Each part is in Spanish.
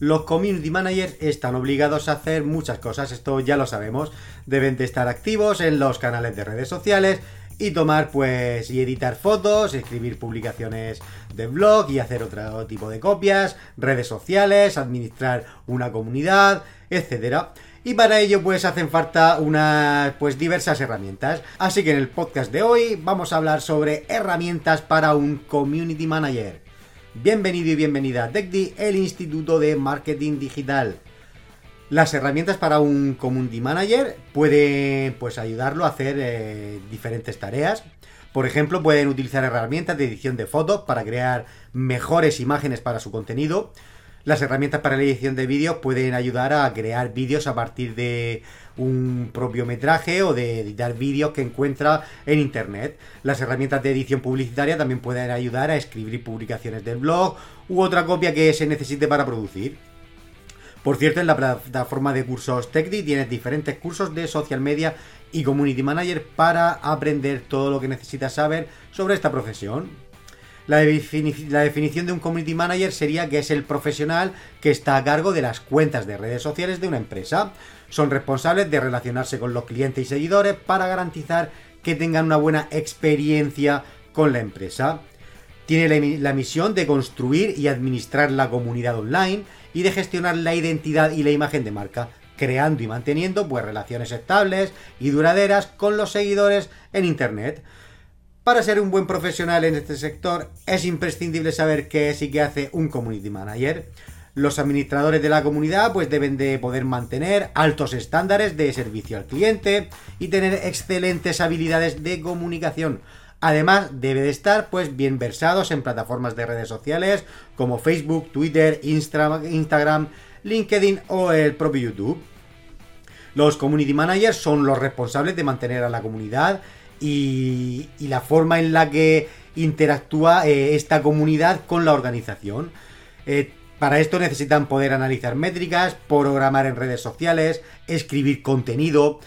Los community managers están obligados a hacer muchas cosas, esto ya lo sabemos. Deben de estar activos en los canales de redes sociales y tomar pues y editar fotos, escribir publicaciones de blog y hacer otro tipo de copias, redes sociales, administrar una comunidad, etcétera. Y para ello pues hacen falta unas pues diversas herramientas. Así que en el podcast de hoy vamos a hablar sobre herramientas para un community manager. Bienvenido y bienvenida a TechDi, el Instituto de Marketing Digital. Las herramientas para un community manager pueden pues ayudarlo a hacer eh, diferentes tareas. Por ejemplo, pueden utilizar herramientas de edición de fotos para crear mejores imágenes para su contenido. Las herramientas para la edición de vídeos pueden ayudar a crear vídeos a partir de un propio metraje o de editar vídeos que encuentra en internet. Las herramientas de edición publicitaria también pueden ayudar a escribir publicaciones del blog u otra copia que se necesite para producir. Por cierto, en la plataforma de cursos TechDi tienes diferentes cursos de social media y community manager para aprender todo lo que necesitas saber sobre esta profesión. La, definición de un community manager sería que es el profesional que está a cargo de las cuentas de redes sociales de una empresa. Son responsables de relacionarse con los clientes y seguidores para garantizar que tengan una buena experiencia con la empresa. Tiene la misión de construir y administrar la comunidad online y de gestionar la identidad y la imagen de marca, creando y manteniendo pues, relaciones estables y duraderas con los seguidores en Internet. Para ser un buen profesional en este sector es imprescindible saber qué es y qué hace un community manager. Los administradores de la comunidad pues deben de poder mantener altos estándares de servicio al cliente y tener excelentes habilidades de comunicación. Además, debe de estar pues bien versados en plataformas de redes sociales como Facebook, Twitter, Instagram, LinkedIn o el propio YouTube. Los community managers son los responsables de mantener a la comunidad y, la forma en la que interactúa eh, esta comunidad con la organización. Eh, para esto necesitan poder analizar métricas, programar en redes sociales, escribir contenido,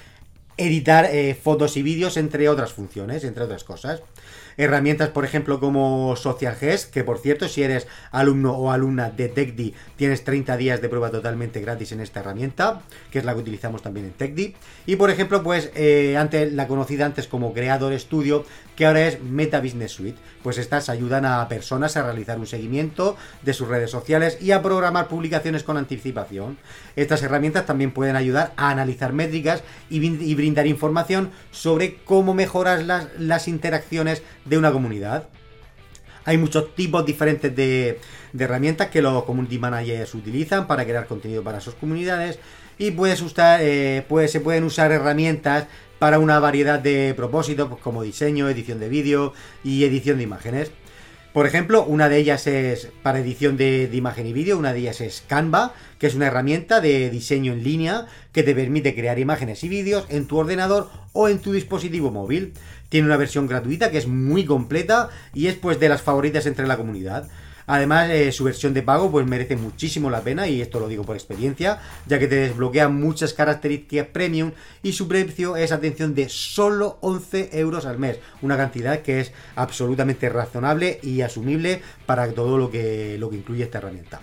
editar eh, fotos y vídeos, entre otras funciones, entre otras cosas. Herramientas, por ejemplo, como Social Gest, que por cierto, si eres alumno o alumna de TechDi, tienes 30 días de prueba totalmente gratis en esta herramienta, que es la que utilizamos también en TechDi. Y por ejemplo, pues eh, antes la conocida antes como Creador Studio, que ahora es Meta Business Suite. Pues estas ayudan a personas a realizar un seguimiento de sus redes sociales y a programar publicaciones con anticipación. Estas herramientas también pueden ayudar a analizar métricas y, brindar información sobre cómo mejorar las, las interacciones de una comunidad. Hay muchos tipos diferentes de, herramientas que los community managers utilizan para crear contenido para sus comunidades y puedes usar, eh, se pueden usar herramientas para una variedad de propósitos pues, como diseño, edición de vídeo y edición de imágenes. Por ejemplo, una de ellas es para edición de, imagen y vídeo, una de ellas es Canva, que es una herramienta de diseño en línea que te permite crear imágenes y vídeos en tu ordenador o en tu dispositivo móvil. Tiene una versión gratuita que es muy completa y es pues de las favoritas entre la comunidad. Además, eh, su versión de pago pues merece muchísimo la pena y esto lo digo por experiencia, ya que te desbloquea muchas características premium y su precio es, atención, de solo 11 euros al mes. Una cantidad que es absolutamente razonable y asumible para todo lo que, lo que incluye esta herramienta.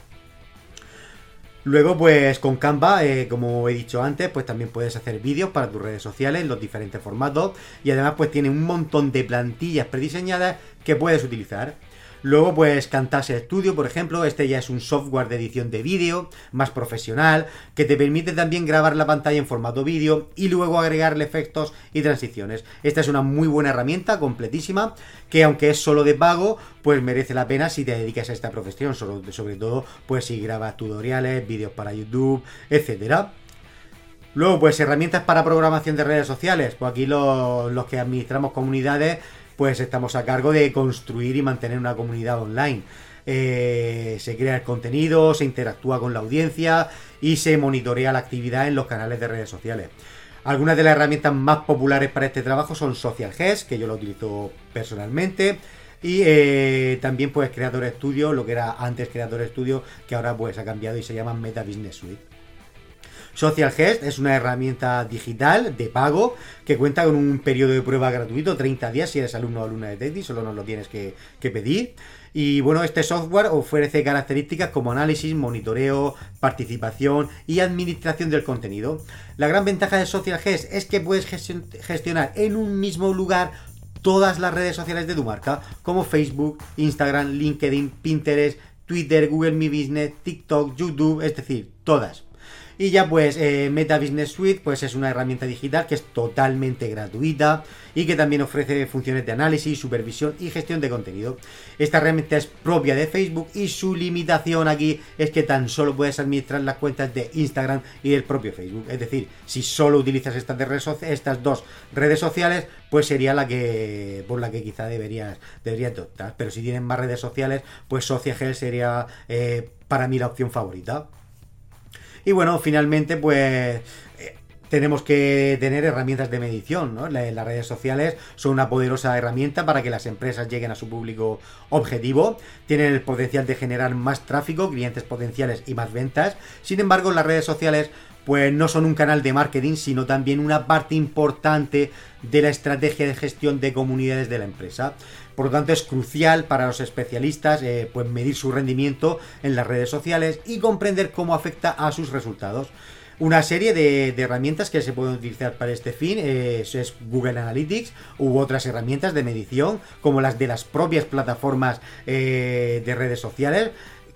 Luego, pues con Canva, eh, como he dicho antes, pues también puedes hacer vídeos para tus redes sociales en los diferentes formatos y además pues tiene un montón de plantillas prediseñadas que puedes utilizar. Luego, pues Camtasia Studio, por ejemplo, este ya es un software de edición de vídeo más profesional que te permite también grabar la pantalla en formato vídeo y luego agregarle efectos y transiciones. Esta es una muy buena herramienta, completísima, que aunque es solo de pago, pues merece la pena si te dedicas a esta profesión, sobre, sobre todo pues si grabas tutoriales, vídeos para YouTube, etcétera. Luego, pues herramientas para programación de redes sociales. Pues aquí los que administramos comunidades pues estamos a cargo de construir y mantener una comunidad online. Eh, se crea el contenido, se interactúa con la audiencia y se monitorea la actividad en los canales de redes sociales. Algunas de las herramientas más populares para este trabajo son Social Gest, que yo lo utilizo personalmente, y eh, también pues Creator Studio, lo que era antes Creator Studio, que ahora pues ha cambiado y se llama Meta Business Suite. Social Gest es una herramienta digital de pago que cuenta con un periodo de prueba gratuito, 30 días si eres alumno o alumna de Teddy, solo nos lo tienes que, que pedir. Y bueno, este software ofrece características como análisis, monitoreo, participación y administración del contenido. La gran ventaja de Social Gest es que puedes gestionar en un mismo lugar todas las redes sociales de tu marca, como Facebook, Instagram, LinkedIn, Pinterest, Twitter, Google My Business, TikTok, YouTube, es decir, todas. Y ya pues eh, Meta Business Suite pues es una herramienta digital que es totalmente gratuita y que también ofrece funciones de análisis, supervisión y gestión de contenido. Esta herramienta es propia de Facebook y su limitación aquí es que tan solo puedes administrar las cuentas de Instagram y del propio Facebook. Es decir, si solo utilizas estas, dos redes sociales, pues sería la que por la que quizá deberías, deberías optar. Pero si tienen más redes sociales, pues SociaGel sería eh, para mí la opción favorita. Y bueno, finalmente, pues eh, tenemos que tener herramientas de medición, ¿no? Las redes sociales son una poderosa herramienta para que las empresas lleguen a su público objetivo, tienen el potencial de generar más tráfico, clientes potenciales y más ventas. Sin embargo, las redes sociales pues no son un canal de marketing, sino también una parte importante de la estrategia de gestión de comunidades de la empresa. Por lo tanto, es crucial para los especialistas eh, pues medir su rendimiento en las redes sociales y comprender cómo afecta a sus resultados. Una serie de, herramientas que se pueden utilizar para este fin eh, es, Google Analytics u otras herramientas de medición, como las de las propias plataformas eh, de redes sociales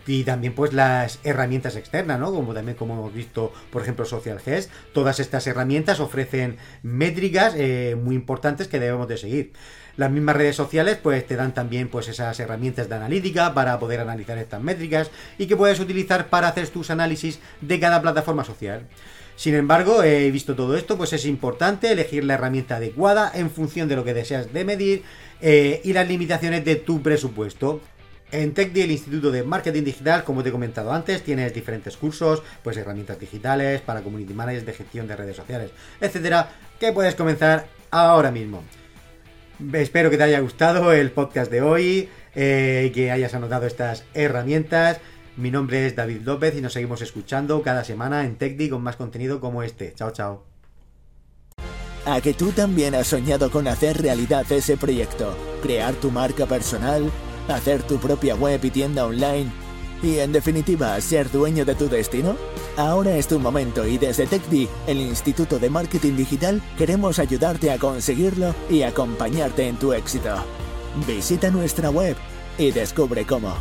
y también pues las herramientas externas, ¿no? Como también como hemos visto, por ejemplo, Social Gest. Todas estas herramientas ofrecen métricas eh, muy importantes que debemos de seguir. Las mismas redes sociales pues te dan también pues esas herramientas de analítica para poder analizar estas métricas y que puedes utilizar para hacer tus análisis de cada plataforma social. Sin embargo, he visto todo esto, pues es importante elegir la herramienta adecuada en función de lo que deseas de medir eh, y las limitaciones de tu presupuesto. En TechD, el Instituto de Marketing Digital, como te he comentado antes, tienes diferentes cursos, pues herramientas digitales para community managers de gestión de redes sociales, etcétera, que puedes comenzar ahora mismo. Espero que te haya gustado el podcast de hoy eh, que hayas anotado estas herramientas. Mi nombre es David López y nos seguimos escuchando cada semana en TechD con más contenido como este. Chao, chao. A que tú también has soñado con hacer realidad ese proyecto, crear tu marca personal hacer tu propia web y tienda online y en definitiva ser dueño de tu destino? Ahora es tu momento y desde TechD, el Instituto de Marketing Digital, queremos ayudarte a conseguirlo y acompañarte en tu éxito. Visita nuestra web y descubre cómo.